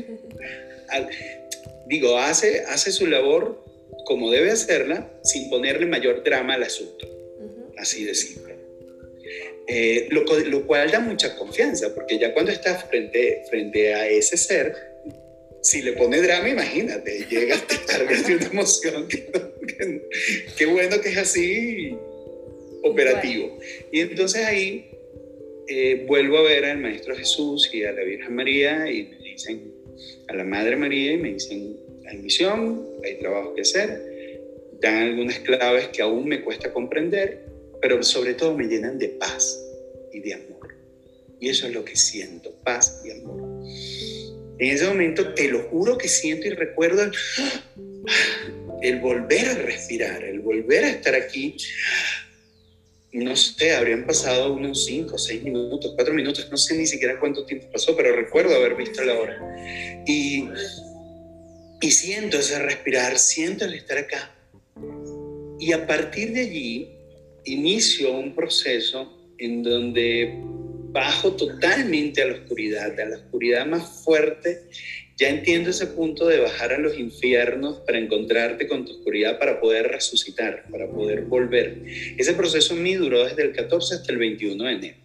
digo, hace, hace su labor como debe hacerla sin ponerle mayor drama al asunto así de simple. Eh, lo, lo, cual da mucha confianza, porque ya cuando estás frente, frente a ese ser, si le pone drama, imagínate, llega te cargas de una emoción. Qué bueno que es así operativo. Y entonces ahí eh, vuelvo a ver al Maestro Jesús y a la Virgen María y me dicen, a la Madre María y me dicen, hay misión, hay trabajo que hacer, dan algunas claves que aún me cuesta comprender pero sobre todo me llenan de paz y de amor. Y eso es lo que siento, paz y amor. En ese momento te lo juro que siento y recuerdo el, volver a respirar, el volver a estar aquí. No sé, habrían pasado unos 5, 6 minutos, 4 minutos, no sé ni siquiera cuánto tiempo pasó, pero recuerdo haber visto la hora. Y, y siento ese respirar, siento el estar acá. Y a partir de allí, inicio un proceso en donde bajo totalmente a la oscuridad, a la oscuridad más fuerte, ya entiendo ese punto de bajar a los infiernos para encontrarte con tu oscuridad, para poder resucitar, para poder volver. Ese proceso en mí duró desde el 14 hasta el 21 de enero,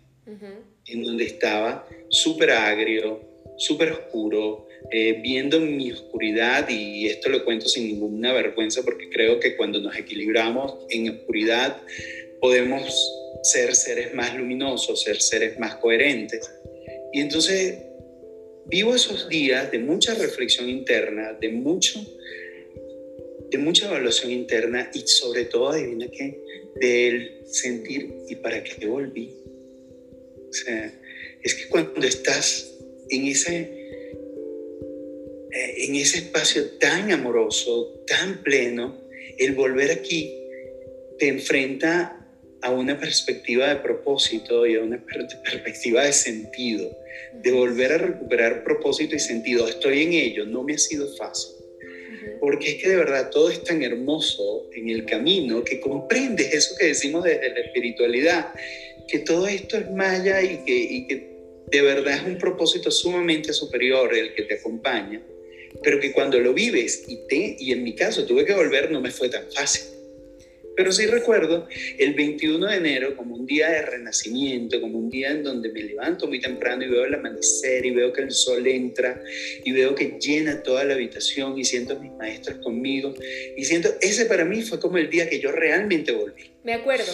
en donde estaba súper agrio, súper oscuro, eh, viendo mi oscuridad, y esto lo cuento sin ninguna vergüenza porque creo que cuando nos equilibramos en oscuridad, podemos ser seres más luminosos, ser seres más coherentes. Y entonces vivo esos días de mucha reflexión interna, de mucho de mucha evaluación interna y sobre todo, adivina qué, del sentir y para qué volví. O sea, es que cuando estás en ese, eh, en ese espacio tan amoroso, tan pleno, el volver aquí te enfrenta a una perspectiva de propósito y a una perspectiva de sentido, de volver a recuperar propósito y sentido. Estoy en ello, no me ha sido fácil. Porque es que de verdad todo es tan hermoso en el camino que comprendes eso que decimos desde la espiritualidad, que todo esto es maya y que, y que de verdad es un propósito sumamente superior el que te acompaña, pero que cuando lo vives y, te, y en mi caso tuve que volver no me fue tan fácil pero sí recuerdo el 21 de enero como un día de renacimiento, como un día en donde me levanto muy temprano y veo el amanecer y veo que el sol entra y veo que llena toda la habitación y siento a mis maestros conmigo y siento, ese para mí fue como el día que yo realmente volví. Me acuerdo,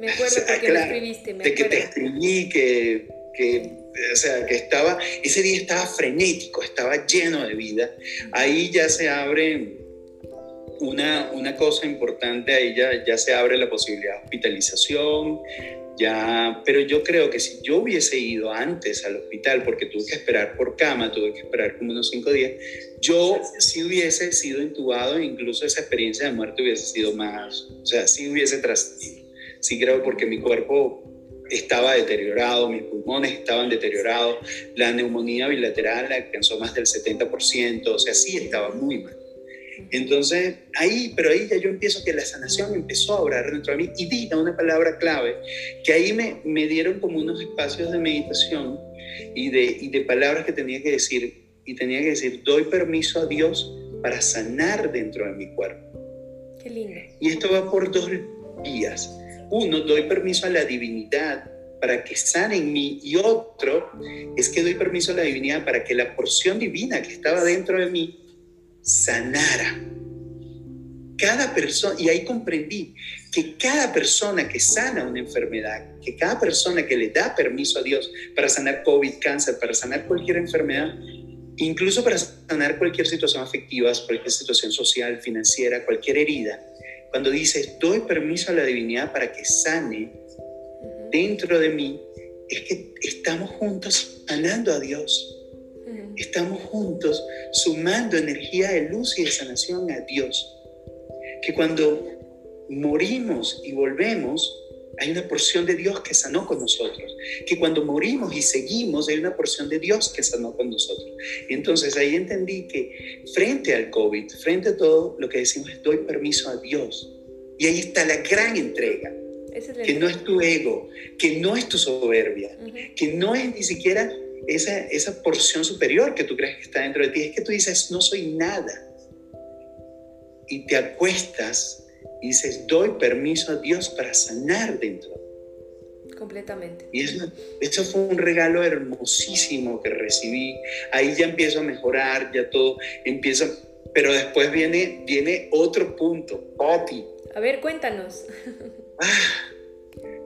me acuerdo porque lo escribiste, me de que te escribí, que, que o sea, que estaba, ese día estaba frenético, estaba lleno de vida. Ahí ya se abre una, una cosa importante, ahí ya, ya se abre la posibilidad de hospitalización, ya, pero yo creo que si yo hubiese ido antes al hospital, porque tuve que esperar por cama, tuve que esperar como unos cinco días, yo sí hubiese sido intubado e incluso esa experiencia de muerte hubiese sido más, o sea, sí hubiese trascendido. Sí creo porque mi cuerpo estaba deteriorado, mis pulmones estaban deteriorados, la neumonía bilateral alcanzó más del 70%, o sea, sí estaba muy mal. Entonces, ahí, pero ahí ya yo empiezo que la sanación empezó a obrar dentro de mí y di una palabra clave, que ahí me, me dieron como unos espacios de meditación y de, y de palabras que tenía que decir, y tenía que decir, doy permiso a Dios para sanar dentro de mi cuerpo. Qué lindo. Y esto va por dos vías. Uno, doy permiso a la divinidad para que sane en mí y otro es que doy permiso a la divinidad para que la porción divina que estaba dentro de mí sanara. Cada persona, y ahí comprendí que cada persona que sana una enfermedad, que cada persona que le da permiso a Dios para sanar COVID, cáncer, para sanar cualquier enfermedad, incluso para sanar cualquier situación afectiva, cualquier situación social, financiera, cualquier herida, cuando dices, doy permiso a la divinidad para que sane dentro de mí, es que estamos juntos sanando a Dios. Estamos juntos sumando energía de luz y de sanación a Dios. Que cuando morimos y volvemos, hay una porción de Dios que sanó con nosotros. Que cuando morimos y seguimos, hay una porción de Dios que sanó con nosotros. Entonces ahí entendí que frente al COVID, frente a todo, lo que decimos es doy permiso a Dios. Y ahí está la gran entrega. que no es tu ego, que no es tu soberbia, que no es ni siquiera esa, esa porción superior que tú crees que está dentro de ti. Es que tú dices, no soy nada. Y te acuestas y dices, doy permiso a Dios para sanar dentro. Completamente. Y eso, eso fue un regalo hermosísimo que recibí. Ahí ya empiezo a mejorar, ya todo empieza, pero después viene, viene otro punto, Poti. A ver, cuéntanos. Ah,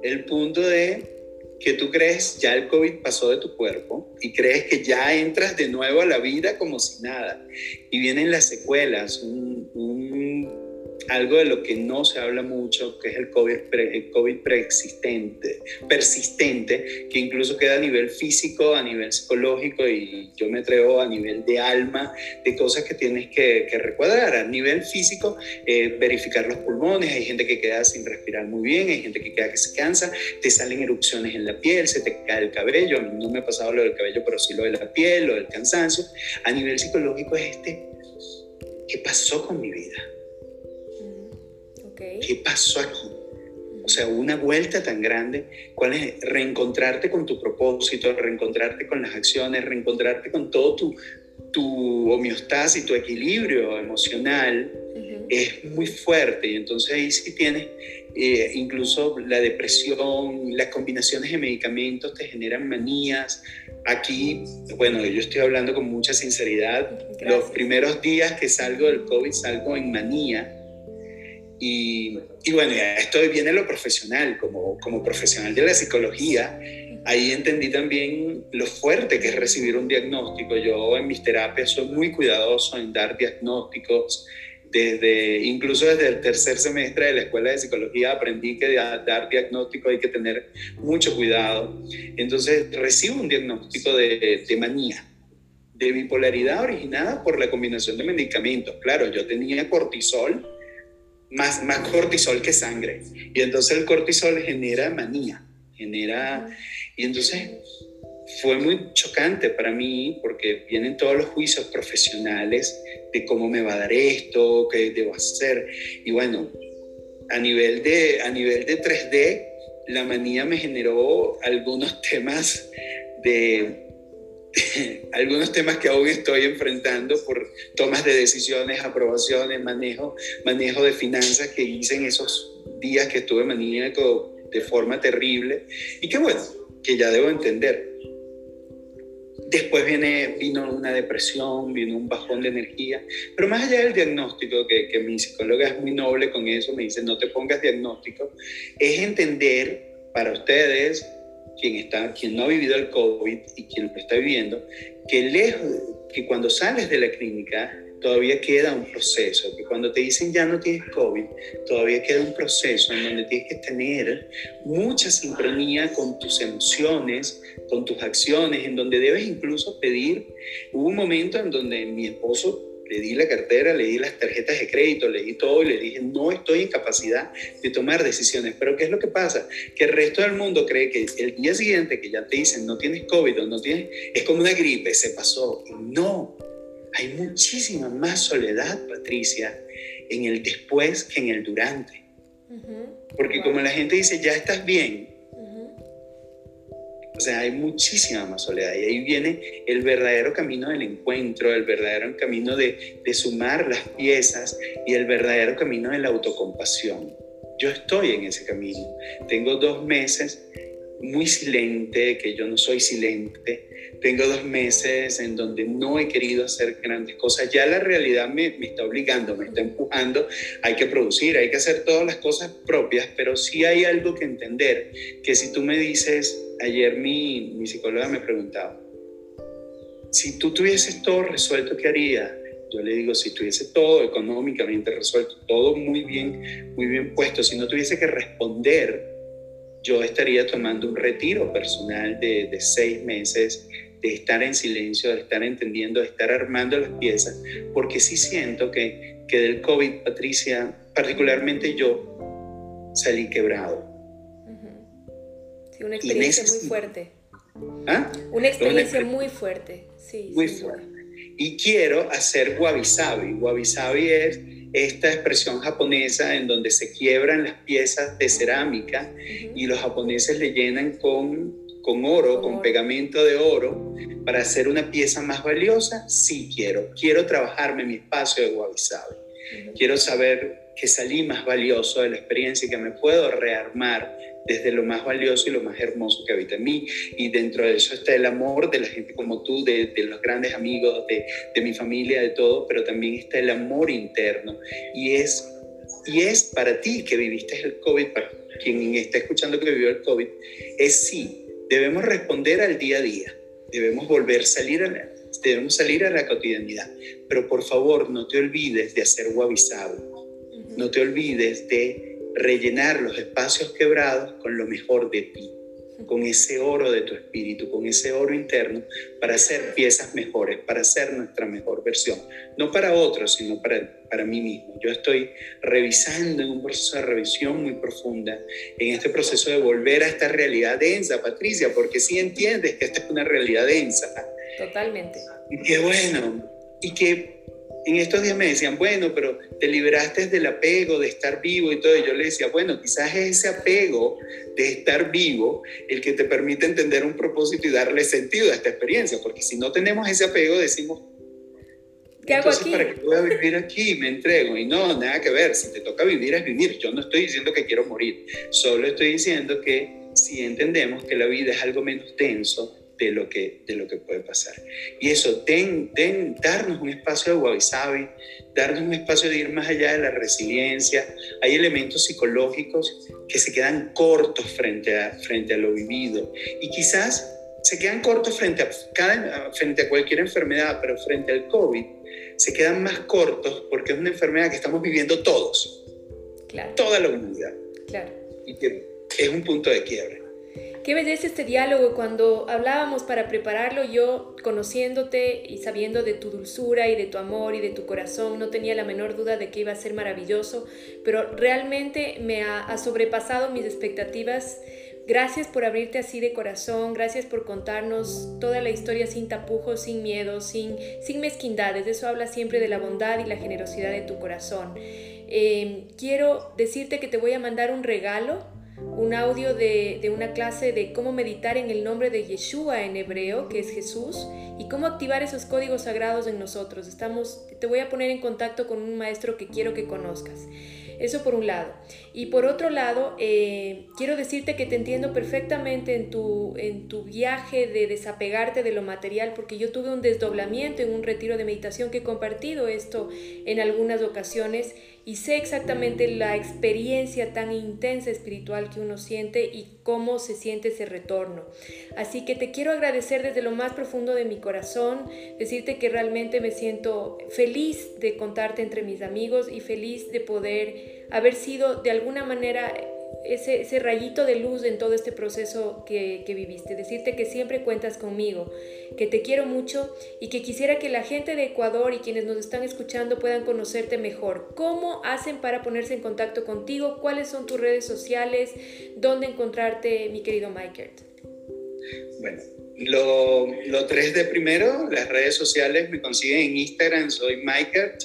el punto de que tú crees ya el COVID pasó de tu cuerpo y crees que ya entras de nuevo a la vida como si nada. Y vienen las secuelas, un, algo de lo que no se habla mucho, que es el COVID, el COVID preexistente, persistente, que incluso queda a nivel físico, a nivel psicológico y yo me atrevo a nivel de alma, de cosas que tienes que, que recuadrar. A nivel físico, eh, verificar los pulmones, hay gente que queda sin respirar muy bien, hay gente que queda que se cansa, te salen erupciones en la piel, se te cae el cabello, no me ha pasado lo del cabello, pero sí lo de la piel, lo del cansancio. A nivel psicológico es este, ¿qué pasó con mi vida? ¿Qué pasó aquí? O sea, una vuelta tan grande, ¿cuál es? Reencontrarte con tu propósito, reencontrarte con las acciones, reencontrarte con todo tu, tu homeostasis, tu equilibrio emocional, es muy fuerte. Y entonces ahí sí tienes, eh, incluso la depresión, las combinaciones de medicamentos te generan manías. Aquí, bueno, yo estoy hablando con mucha sinceridad. Los primeros días que salgo del COVID salgo en manía y, bueno, esto viene lo profesional, como, como profesional de la psicología, ahí entendí también lo fuerte que es recibir un diagnóstico. Yo en mis terapias soy muy cuidadoso en dar diagnósticos. Desde, incluso desde el tercer semestre de la escuela de psicología aprendí que dar diagnóstico hay que tener mucho cuidado. Entonces recibo un diagnóstico de, de manía, de bipolaridad originada por la combinación de medicamentos. Claro, yo tenía cortisol, más, más cortisol que sangre. Y entonces el cortisol genera manía, genera... Y entonces fue muy chocante para mí porque vienen todos los juicios profesionales de cómo me va a dar esto, qué debo hacer. Y bueno, a nivel de, a nivel de 3D, la manía me generó algunos temas de algunos temas que aún estoy enfrentando por tomas de decisiones, aprobaciones, manejo, manejo de finanzas que hice en esos días que estuve maníaco de forma terrible y que bueno, que ya debo entender. Después viene, vino una depresión, vino un bajón de energía, pero más allá del diagnóstico, que, que mi psicóloga es muy noble con eso, me dice, no te pongas diagnóstico, es entender para ustedes quien, está, quien no ha vivido el COVID y quien lo está viviendo, que, lejos, que cuando sales de la clínica todavía queda un proceso, que cuando te dicen ya no tienes COVID, todavía queda un proceso en donde tienes que tener mucha sincronía con tus emociones, con tus acciones, en donde debes incluso pedir. Hubo un momento en donde mi esposo le di la cartera, le di las tarjetas de crédito, le di todo y le dije, no estoy en capacidad de tomar decisiones. Pero ¿qué es lo que pasa? Que el resto del mundo cree que el día siguiente que ya te dicen no tienes COVID o no tienes, es como una gripe, se pasó. no, hay muchísima más soledad, Patricia, en el después que en el durante. Porque como la gente dice, ya estás bien, o sea, hay muchísima más soledad y ahí viene el verdadero camino del encuentro, el verdadero camino de, de, sumar las piezas y el verdadero camino de la autocompasión. Yo estoy en ese camino. Tengo dos meses muy silente, que yo no soy silente. Tengo dos meses en donde no he querido hacer grandes cosas. Ya la realidad me, me, está obligando, me está empujando. Hay que producir, hay que hacer todas las cosas propias, pero sí hay algo que entender, que si tú me dices, ayer mi, mi psicóloga me preguntaba, si tú tuvieses todo resuelto, ¿qué harías? Yo le digo, si tuviese todo económicamente resuelto, todo muy bien, muy bien puesto, si no tuviese que responder yo estaría tomando un retiro personal de, de, seis meses, de estar en silencio, de estar entendiendo, de estar armando las piezas, porque sí siento que, que del COVID, Patricia, particularmente yo, salí quebrado. Sí, una experiencia muy fuerte. ¿Ah? Una experiencia muy fuerte, sí. Muy fuerte. Y quiero hacer wabi sabi. Wabi sabi es esta expresión japonesa en donde se quiebran las piezas de cerámica y los japoneses le llenan con, con oro, con, pegamento de oro, para hacer una pieza más valiosa, sí quiero. Quiero trabajarme mi espacio de wabi sabi. Quiero saber que salí más valioso de la experiencia y que me puedo rearmar desde lo más valioso y lo más hermoso que habita en mí. Y dentro de eso está el amor de la gente como tú, de, los grandes amigos, de, de, mi familia, de todo, pero también está el amor interno. Y es, y es para ti que viviste el COVID, para quien está escuchando que vivió el COVID, es sí, debemos responder al día a día, debemos volver a salir a la, debemos salir a la cotidianidad, pero por favor no te olvides de hacer guavisado, no te olvides de rellenar los espacios quebrados con lo mejor de ti, con ese oro de tu espíritu, con ese oro interno, para hacer piezas mejores, para hacer nuestra mejor versión. No para otros, sino para, para mí mismo. Yo estoy revisando en un proceso de revisión muy profunda, en este proceso de volver a esta realidad densa, Patricia, porque sí entiendes que esta es una realidad densa. Totalmente. Y qué bueno, y que en estos días me decían, bueno, pero te liberaste del apego, de estar vivo y todo. Y yo le decía, bueno, quizás es ese apego de estar vivo el que te permite entender un propósito y darle sentido a esta experiencia. Porque si no tenemos ese apego, decimos, ¿qué hago aquí? ¿Para qué voy a vivir aquí? Me entrego. Y no, nada que ver. Si te toca vivir, es vivir. Yo no estoy diciendo que quiero morir. Solo estoy diciendo que si entendemos que la vida es algo menos denso, de lo que, de lo que puede pasar. Y eso, ten, darnos un espacio de wabi darnos un espacio de ir más allá de la resiliencia. Hay elementos psicológicos que se quedan cortos frente a, frente a lo vivido y quizás se quedan cortos frente a, cada, frente a cualquier enfermedad, pero frente al COVID se quedan más cortos porque es una enfermedad que estamos viviendo todos, claro. toda la humanidad. Claro. Y que es un punto de quiebre. Qué belleza este diálogo cuando hablábamos para prepararlo, yo conociéndote y sabiendo de tu dulzura y de tu amor y de tu corazón, no tenía la menor duda de que iba a ser maravilloso, pero realmente me ha, sobrepasado mis expectativas. Gracias por abrirte así de corazón, gracias por contarnos toda la historia sin tapujos, sin miedo, sin, sin mezquindades. Eso habla siempre de la bondad y la generosidad de tu corazón. Eh, quiero decirte que te voy a mandar un regalo un audio de, una clase de cómo meditar en el nombre de Yeshua en hebreo, que es Jesús, y cómo activar esos códigos sagrados en nosotros. Estamos, te voy a poner en contacto con un maestro que quiero que conozcas. Eso por un lado. Y por otro lado, eh, quiero decirte que te entiendo perfectamente en tu, en tu viaje de desapegarte de lo material, porque yo tuve un desdoblamiento en un retiro de meditación que he compartido esto en algunas ocasiones y sé exactamente la experiencia tan intensa espiritual que uno siente y cómo se siente ese retorno. Así que te quiero agradecer desde lo más profundo de mi corazón, decirte que realmente me siento feliz de contarte entre mis amigos y feliz de poder haber sido de alguna manera ese, rayito de luz en todo este proceso que, que, viviste. Decirte que siempre cuentas conmigo, que te quiero mucho y que quisiera que la gente de Ecuador y quienes nos están escuchando puedan conocerte mejor. ¿Cómo hacen para ponerse en contacto contigo? ¿Cuáles son tus redes sociales? ¿Dónde encontrarte, mi querido Mike? Bueno, lo, lo tres de primero, las redes sociales me consiguen en Instagram, soy Mike.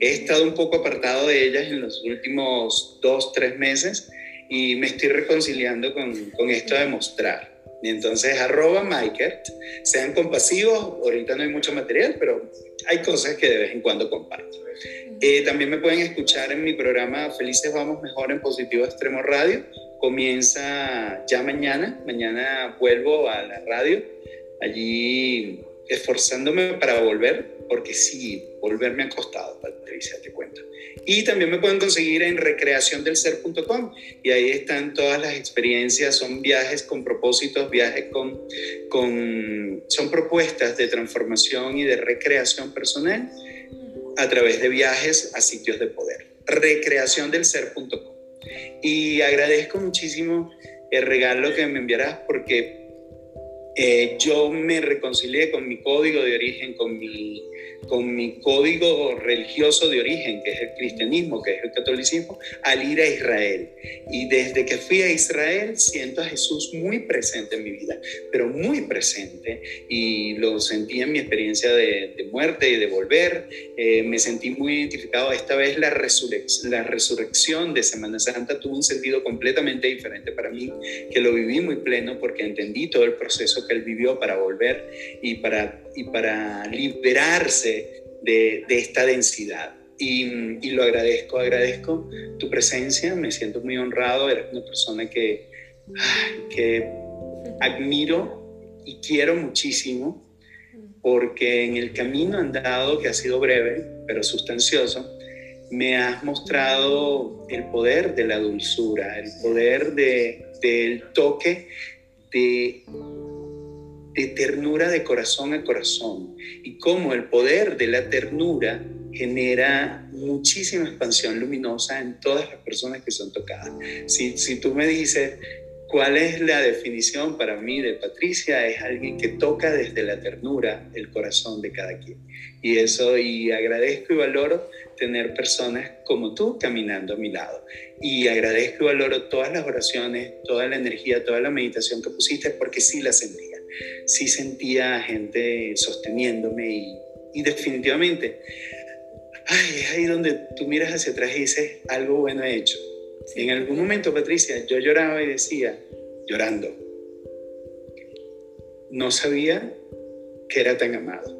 He estado un poco apartado de ellas en los últimos dos, tres meses y me estoy reconciliando con, con esto de mostrar. Y entonces, arroba Mikert, sean compasivos, ahorita no hay mucho material, pero hay cosas que de vez en cuando comparto. Eh, también me pueden escuchar en mi programa Felices Vamos Mejor en Positivo Extremo Radio. Comienza ya mañana, mañana vuelvo a la radio, allí esforzándome para volver, porque sí, volver me ha costado, Patricia, te cuento. Y también me pueden conseguir en recreaciondelser.com y ahí están todas las experiencias, son viajes con propósitos, viajes con, con, son propuestas de transformación y de recreación personal a través de viajes a sitios de poder. Recreaciondelser.com. Y agradezco muchísimo el regalo que me enviarás porque eh, yo me reconcilié con mi código de origen, con mi con mi código religioso de origen, que es el cristianismo, que es el catolicismo, al ir a Israel. Y desde que fui a Israel siento a Jesús muy presente en mi vida, pero muy presente. Y lo sentí en mi experiencia de, muerte y de volver. Eh, me sentí muy identificado. Esta vez la, resurrección, la resurrección de Semana Santa tuvo un sentido completamente diferente para mí, que lo viví muy pleno porque entendí todo el proceso que él vivió para volver y para, y para liberarse de, esta densidad. Y, lo agradezco, agradezco tu presencia, me siento muy honrado, eres una persona que, que admiro y quiero muchísimo porque en el camino andado, que ha sido breve, pero sustancioso, me has mostrado el poder de la dulzura, el poder de, del toque de de ternura de corazón a corazón y cómo el poder de la ternura genera muchísima expansión luminosa en todas las personas que son tocadas. Si, si tú me dices, ¿cuál es la definición para mí de Patricia? Es alguien que toca desde la ternura el corazón de cada quien. Y eso, y agradezco y valoro tener personas como tú caminando a mi lado. Y agradezco y valoro todas las oraciones, toda la energía, toda la meditación que pusiste, porque sí la sentía sí sentía gente sosteniéndome y, definitivamente, ay, es ahí donde tú miras hacia atrás y dices, algo bueno he hecho. En algún momento, Patricia, yo lloraba y decía, llorando, no sabía que era tan amado.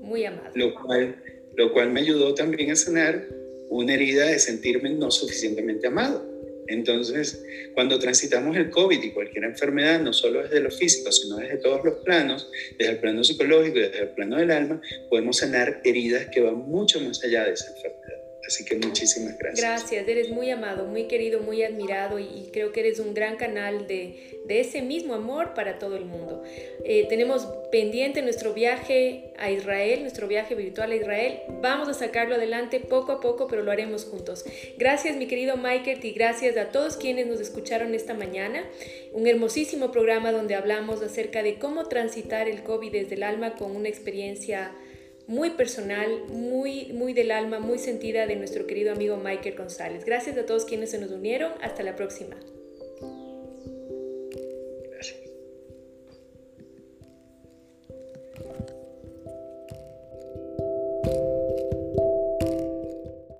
Muy amado. Lo cual, lo cual me ayudó también a sanar una herida de sentirme no suficientemente amado. Entonces, cuando transitamos el COVID y cualquier enfermedad, no solo desde lo físico, sino desde todos los planos, desde el plano psicológico y desde el plano del alma, podemos sanar heridas que van mucho más allá de esa enfermedad. Así que muchísimas gracias. Gracias, eres muy amado, muy querido, muy admirado y, creo que eres un gran canal de, de, ese mismo amor para todo el mundo. Eh, tenemos pendiente nuestro viaje a Israel, nuestro viaje virtual a Israel. Vamos a sacarlo adelante poco a poco, pero lo haremos juntos. Gracias mi querido Michael y gracias a todos quienes nos escucharon esta mañana. Un hermosísimo programa donde hablamos acerca de cómo transitar el COVID desde el alma con una experiencia muy personal, muy, muy del alma, muy sentida de nuestro querido amigo Michael González. Gracias a todos quienes se nos unieron. Hasta la próxima.